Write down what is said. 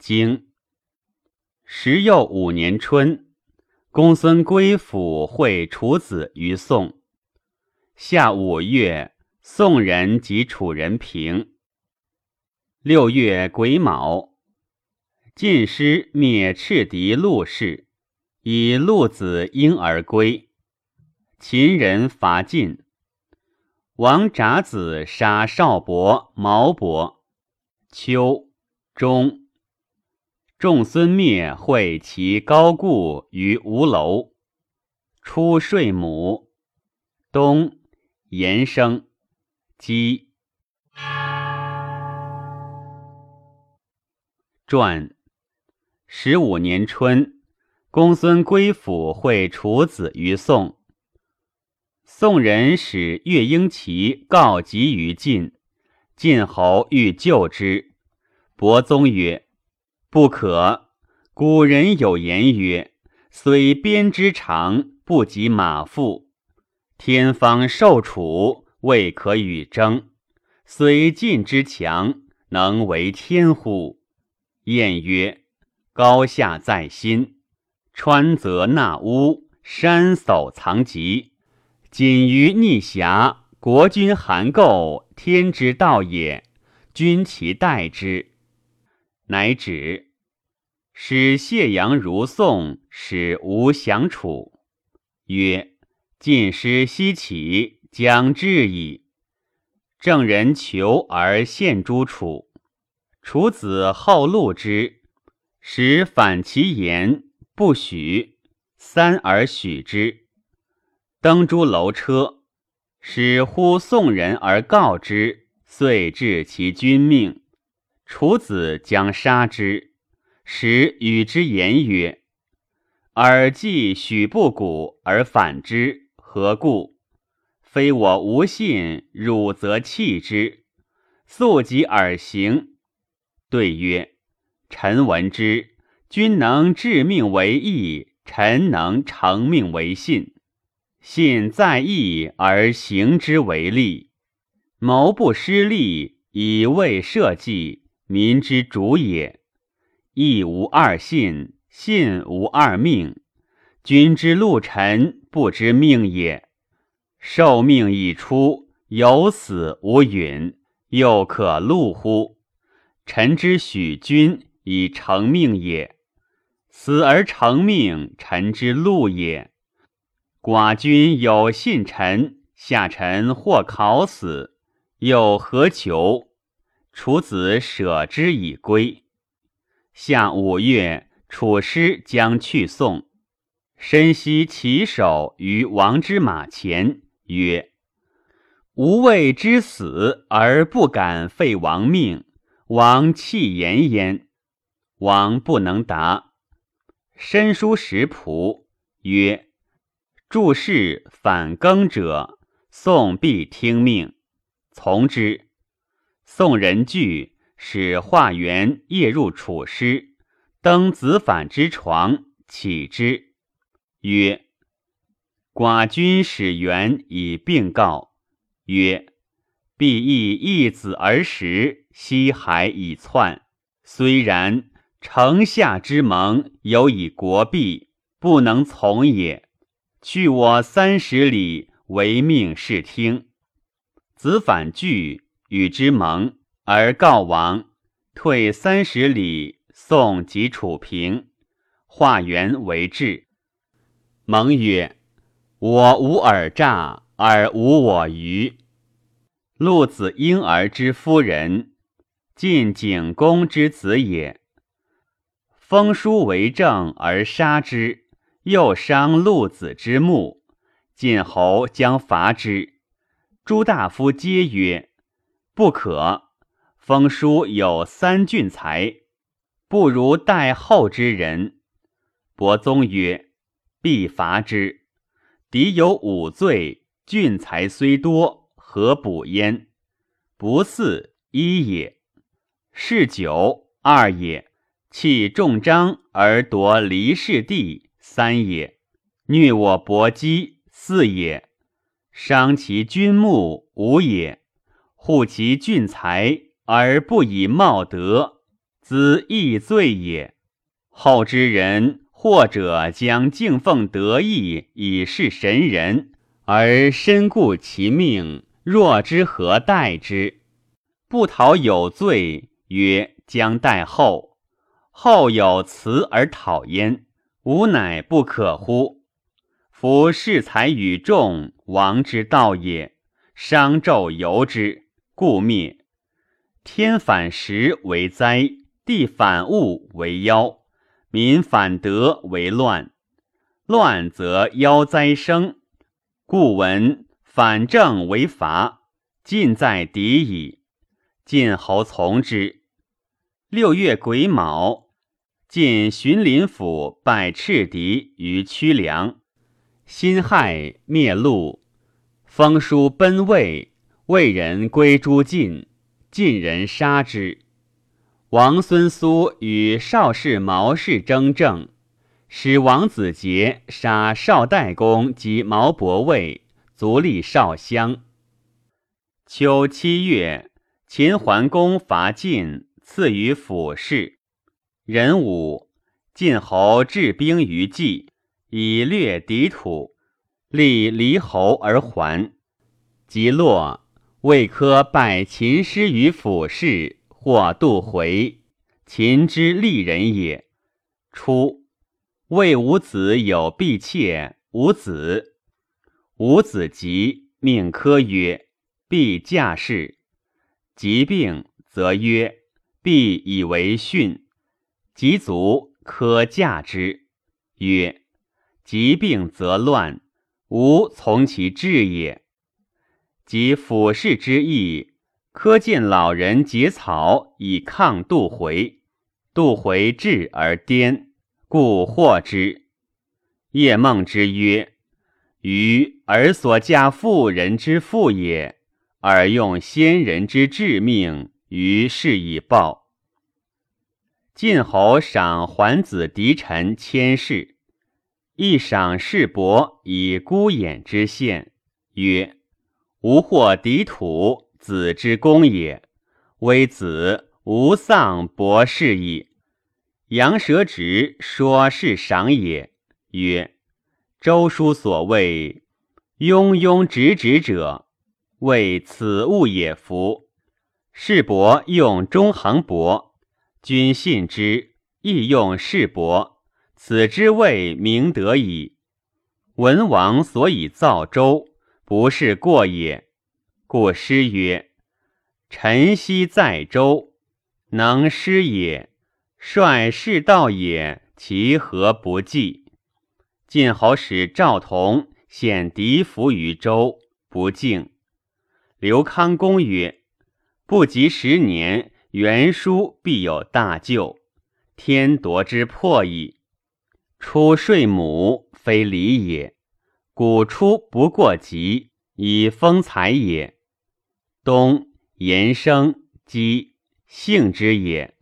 经时又五年春，公孙归府会楚子于宋。夏五月，宋人及楚人平。六月癸卯，晋师灭赤狄陆氏，以陆子婴而归。秦人伐晋，王札子杀少伯、毛伯。秋中，仲孙灭会其高固于吴楼。初睡母。冬。延生，姬传。十五年春，公孙归府会楚子于宋。宋人使乐婴齐告急于晋，晋侯欲救之。伯宗曰：“不可。古人有言曰：‘虽鞭之长，不及马腹。’”天方受楚，未可与争。虽晋之强，能为天乎？晏曰：高下在心。川泽纳污，山叟藏疾。谨于逆侠，国君函垢，天之道也。君其待之。乃止。使谢阳如宋，使吴降楚。曰。晋师西起，将至矣。郑人求而献诸楚，楚子好戮之，使反其言，不许。三而许之。登诸楼车，使呼宋人而告之，遂至其君命。楚子将杀之，使与之言曰：“尔既许不古而反之。”何故？非我无信，汝则弃之。速及而行。对曰：臣闻之。君能致命为义，臣能成命为信。信在义而行之为利。谋不失利，以为社稷，民之主也。义无二信，信无二命。君之路臣不知命也。受命已出，有死无允，又可戮乎？臣之许君以成命也。死而成命，臣之路也。寡君有信臣，下臣或考死，又何求？楚子舍之以归。夏五月，楚师将去宋。身悉其首于王之马前，曰：“吾谓之死而不敢废王命，王弃言焉。”王不能答。申书食仆曰：“注事反更者，宋必听命，从之。”宋人惧，使化元夜入楚师，登子反之床，起之。曰：寡君使元以病告。曰：必亦一子而食，西海以窜。虽然，城下之盟有以国弊，不能从也。去我三十里，唯命是听。子反惧，与之盟，而告王。退三十里，送及楚平，化元为质。蒙曰：“我无尔诈，而无我愚。陆子婴儿之夫人，晋景公之子也。封书为政而杀之，又伤陆子之目，晋侯将伐之。诸大夫皆曰：不可。封书有三俊才，不如待后之人。伯宗曰。”必伐之。敌有五罪，俊才虽多，何补焉？不似一也；嗜酒二也；弃重章而夺离氏地三也；虐我伯姬四也；伤其君墓五也；护其俊才而不以貌德兹亦罪也。后之人，或者将敬奉德义以示神人，而身故其命，若之何待之？不讨有罪，曰将待后。后有辞而讨焉，吾乃不可乎？夫恃才与众，王之道也。商纣由之，故灭。天反时为灾，地反物为妖，民反德为乱。乱则妖灾生，故闻反正为伐，尽在敌矣。晋侯从之。六月癸卯。晋荀林府拜赤狄于曲梁，辛亥灭陆，封书奔魏，魏人归诸晋，晋人杀之。王孙苏与邵氏毛氏争政，使王子杰杀邵代公及毛伯卫，卒立邵乡。秋七月，秦桓公伐晋，赐于府事。壬午，晋侯置兵于冀，以略敌土，立离侯而还。即落，魏科拜秦师于府事，或杜回。秦之利人也。初，魏武子有婢妾，无子。伍子疾，命科曰：“必嫁事。”疾病，则曰：“必以为训。”疾卒，科嫁之。曰：疾病则乱，吾从其志也。及俯视之意，科见老人结草以抗杜回，杜回至而颠，故获之。夜梦之曰：余尔所嫁妇人之妇也，而用先人之致命，于是以报。晋侯赏桓子嫡臣千世，亦赏世伯以孤衍之献，曰：“吾获敌土，子之功也。微子无丧伯氏矣。”杨蛇直说是赏也，曰：“周书所谓‘庸庸直直者’，谓此物也夫。世伯用中行伯。”君信之，亦用世伯，此之谓明德矣。文王所以造周，不是过也。故诗曰：“臣昔在周，能诗也。率士道也，其何不济？”晋侯使赵同献狄服于周，不敬。刘康公曰：“不及十年。”袁书必有大救，天夺之破矣。出税母，非礼也。古出不过吉，以风采也。冬延生，积性之也。